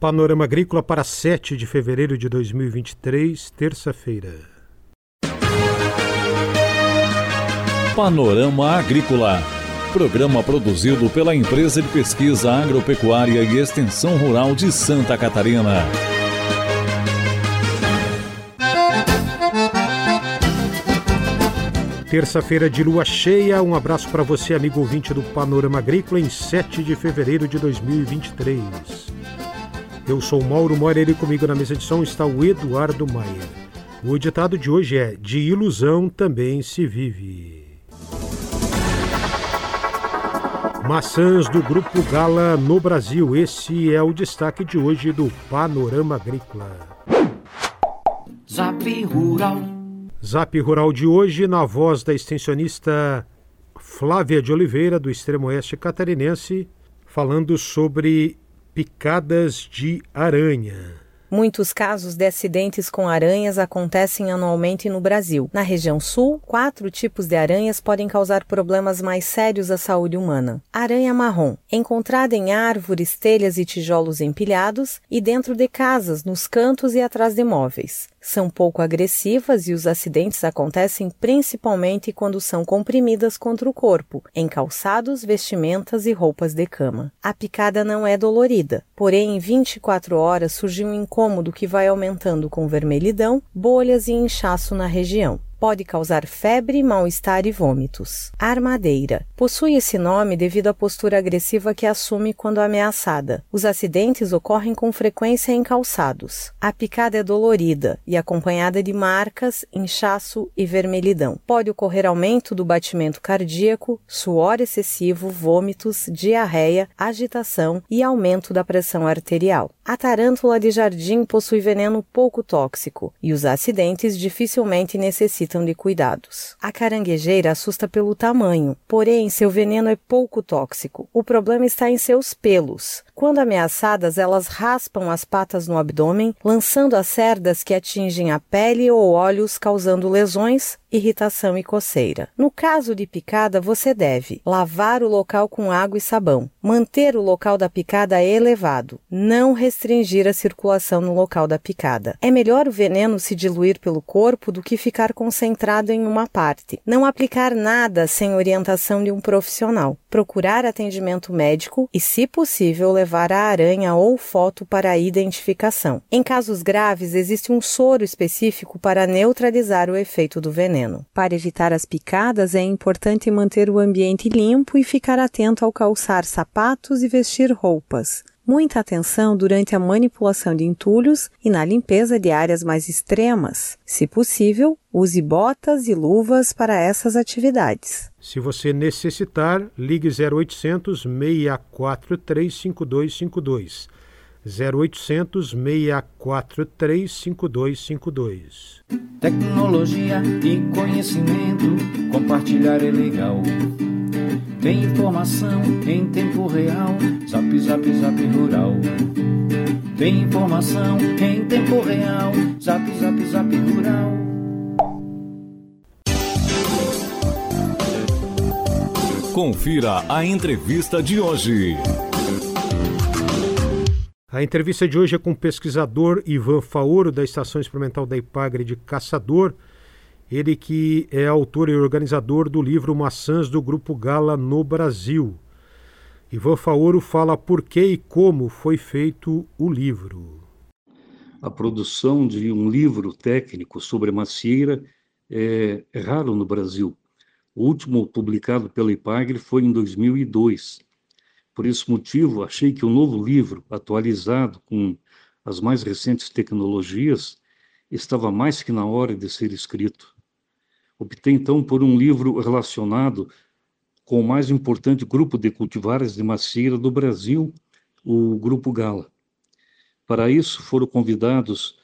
Panorama Agrícola para 7 de fevereiro de 2023, terça-feira. Panorama Agrícola. Programa produzido pela Empresa de Pesquisa Agropecuária e Extensão Rural de Santa Catarina. Terça-feira de lua cheia, um abraço para você, amigo ouvinte do Panorama Agrícola, em 7 de fevereiro de 2023. Eu sou Mauro Moreira e comigo na mesa de som está o Eduardo Maia. O ditado de hoje é: De ilusão também se vive. Maçãs do Grupo Gala no Brasil. Esse é o destaque de hoje do Panorama Agrícola. Zap Rural. Zap Rural de hoje, na voz da extensionista Flávia de Oliveira, do extremo oeste catarinense, falando sobre picadas de aranha. Muitos casos de acidentes com aranhas acontecem anualmente no Brasil. Na região sul, quatro tipos de aranhas podem causar problemas mais sérios à saúde humana. Aranha marrom, encontrada em árvores, telhas e tijolos empilhados e dentro de casas, nos cantos e atrás de móveis são pouco agressivas e os acidentes acontecem principalmente quando são comprimidas contra o corpo, em calçados, vestimentas e roupas de cama. A picada não é dolorida, porém em 24 horas surge um incômodo que vai aumentando com vermelhidão, bolhas e inchaço na região pode causar febre, mal-estar e vômitos. Armadeira. Possui esse nome devido à postura agressiva que assume quando ameaçada. Os acidentes ocorrem com frequência em calçados. A picada é dolorida e acompanhada de marcas, inchaço e vermelhidão. Pode ocorrer aumento do batimento cardíaco, suor excessivo, vômitos, diarreia, agitação e aumento da pressão arterial. A tarântula de jardim possui veneno pouco tóxico e os acidentes dificilmente necessitam necessitam de cuidados. A caranguejeira assusta pelo tamanho, porém seu veneno é pouco tóxico. O problema está em seus pelos. Quando ameaçadas, elas raspam as patas no abdômen, lançando as cerdas que atingem a pele ou olhos, causando lesões, irritação e coceira. No caso de picada, você deve lavar o local com água e sabão, manter o local da picada elevado, não restringir a circulação no local da picada. É melhor o veneno se diluir pelo corpo do que ficar concentrado em uma parte. Não aplicar nada sem orientação de um profissional. Procurar atendimento médico e, se possível, levar a aranha ou foto para a identificação. Em casos graves, existe um soro específico para neutralizar o efeito do veneno. Para evitar as picadas, é importante manter o ambiente limpo e ficar atento ao calçar sapatos e vestir roupas. Muita atenção durante a manipulação de entulhos e na limpeza de áreas mais extremas. Se possível, use botas e luvas para essas atividades. Se você necessitar, ligue 0800 643 5252. 0800 643 5252. Tecnologia e conhecimento, compartilhar é legal. Tem informação em tempo real, zap zap zap rural. Tem informação em tempo real, zap zap zap rural. Confira a entrevista de hoje. A entrevista de hoje é com o pesquisador Ivan Faoro, da Estação Experimental da Ipagre de Caçador. Ele que é autor e organizador do livro Maçãs do Grupo Gala no Brasil. Ivan Faoro fala por que e como foi feito o livro. A produção de um livro técnico sobre a macieira é, é raro no Brasil. O último publicado pela Ipagre foi em 2002 por esse motivo, achei que o novo livro, atualizado com as mais recentes tecnologias, estava mais que na hora de ser escrito. Optei então por um livro relacionado com o mais importante grupo de cultivares de macieira do Brasil, o Grupo Gala. Para isso foram convidados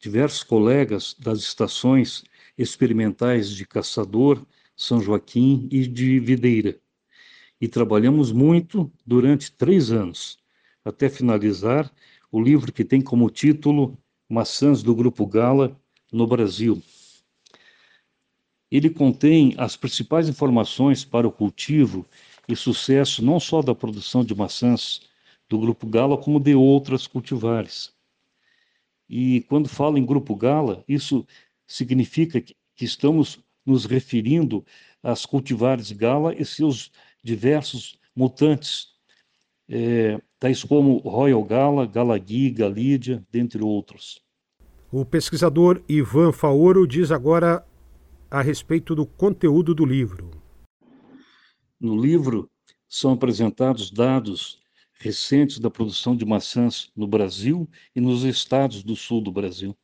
diversos colegas das estações experimentais de Caçador, São Joaquim e de Videira e trabalhamos muito durante três anos, até finalizar o livro que tem como título Maçãs do Grupo Gala no Brasil. Ele contém as principais informações para o cultivo e sucesso não só da produção de maçãs do Grupo Gala, como de outras cultivares. E quando falo em Grupo Gala, isso significa que, estamos nos referindo às cultivares Gala e seus diversos mutantes, é, tais como Royal Gala, Galagui, Galídia, dentre outros. O pesquisador Ivan Faoro diz agora a respeito do conteúdo do livro. No livro são apresentados dados recentes da produção de maçãs no Brasil e nos estados do sul do Brasil.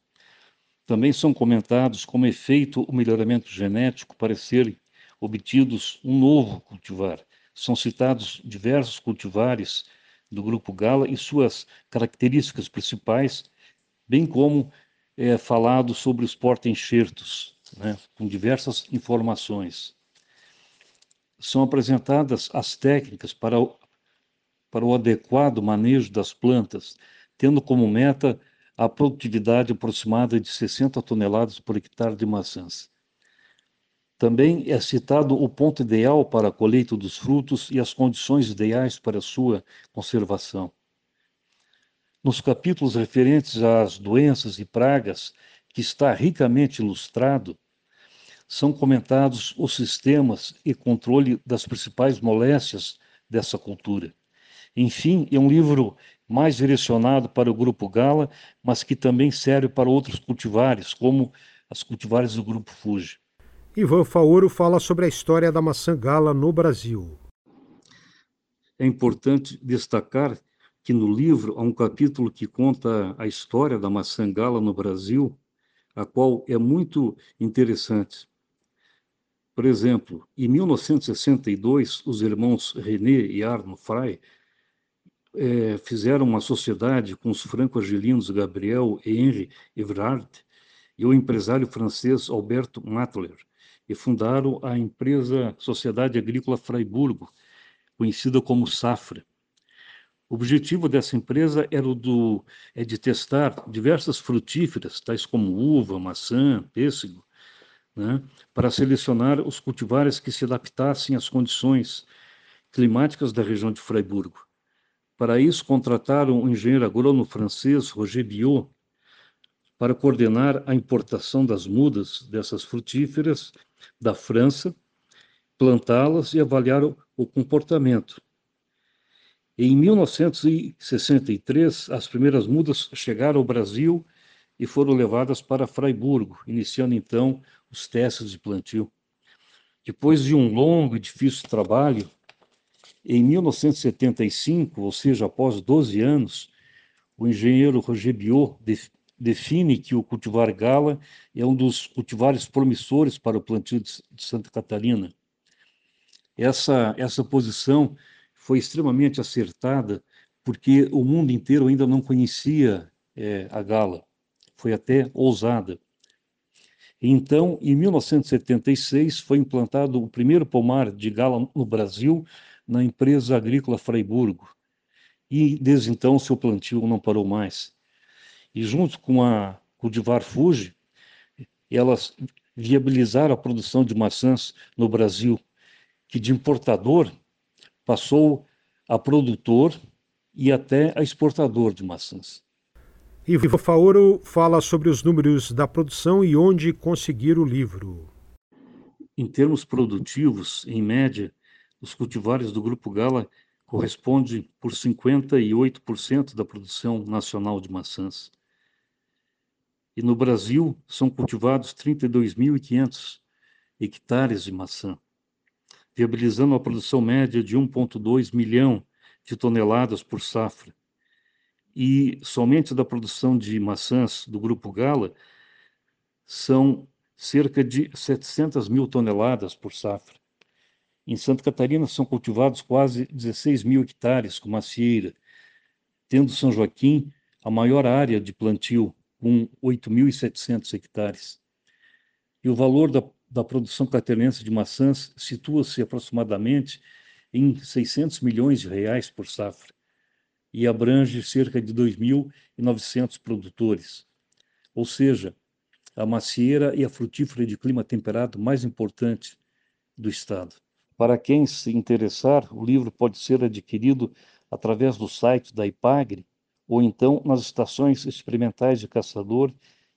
Também são comentados como é feito o melhoramento genético para serem obtidos um novo cultivar. São citados diversos cultivares do grupo Gala e suas características principais, bem como é falado sobre os porta-enxertos, né, com diversas informações. São apresentadas as técnicas para o, para o adequado manejo das plantas, tendo como meta a produtividade aproximada de 60 toneladas por hectare de maçãs. Também é citado o ponto ideal para a colheita dos frutos e as condições ideais para sua conservação. Nos capítulos referentes às doenças e pragas, que está ricamente ilustrado, são comentados os sistemas e controle das principais moléstias dessa cultura. Enfim, é um livro mais direcionado para o grupo Gala, mas que também serve para outros cultivares, como as cultivares do grupo Fuji. Ivan Faoro fala sobre a história da maçã gala no Brasil. É importante destacar que no livro há um capítulo que conta a história da maçã gala no Brasil, a qual é muito interessante. Por exemplo, em 1962, os irmãos René e Arno Frey é, fizeram uma sociedade com os franco-argelinos Gabriel e Henri Evrard e o empresário francês Alberto Matler, e fundaram a empresa Sociedade Agrícola Fraiburgo, conhecida como Safra. O objetivo dessa empresa era o do, é de testar diversas frutíferas, tais como uva, maçã, pêssego, né, para selecionar os cultivares que se adaptassem às condições climáticas da região de Freiburgo. Para isso, contrataram o engenheiro agrônomo francês Roger Biot para coordenar a importação das mudas dessas frutíferas da França, plantá-las e avaliar o, o comportamento. Em 1963, as primeiras mudas chegaram ao Brasil e foram levadas para Fraiburgo, iniciando então os testes de plantio. Depois de um longo e difícil trabalho, em 1975, ou seja, após 12 anos, o engenheiro Roger Biot define que o cultivar gala é um dos cultivares promissores para o plantio de Santa Catarina. Essa, essa posição foi extremamente acertada, porque o mundo inteiro ainda não conhecia é, a gala, foi até ousada. Então, em 1976, foi implantado o primeiro pomar de gala no Brasil, na empresa agrícola Freiburgo. E desde então seu plantio não parou mais. E junto com a Cultivar Fuji, elas viabilizaram a produção de maçãs no Brasil, que de importador passou a produtor e até a exportador de maçãs. Ivo Faoro fala sobre os números da produção e onde conseguir o livro. Em termos produtivos, em média, os cultivares do Grupo Gala correspondem por 58% da produção nacional de maçãs. E no Brasil são cultivados 32.500 hectares de maçã viabilizando a produção média de 1,2 milhão de toneladas por safra. E somente da produção de maçãs do Grupo Gala são cerca de 700 mil toneladas por safra. Em Santa Catarina são cultivados quase 16 mil hectares com macieira, tendo São Joaquim a maior área de plantio, com 8.700 hectares. E o valor da da produção catarinense de maçãs situa-se aproximadamente em 600 milhões de reais por safra e abrange cerca de 2.900 produtores. Ou seja, a macieira e a frutífera de clima temperado mais importante do estado. Para quem se interessar, o livro pode ser adquirido através do site da IPAGRE ou então nas estações experimentais de Caçador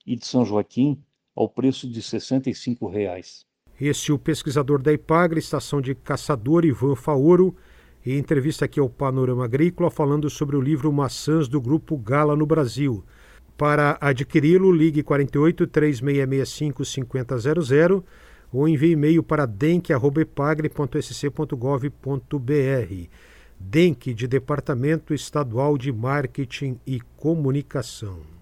e de São Joaquim ao preço de 65 reais. Este é o pesquisador da IPAGRE, estação de Caçador, Ivan Faoro, em entrevista aqui ao Panorama Agrícola, falando sobre o livro Maçãs do Grupo Gala no Brasil. Para adquiri-lo, ligue 48 3665 5000 ou envie e-mail para denk.epagre.sc.gov.br. DENC de Departamento Estadual de Marketing e Comunicação.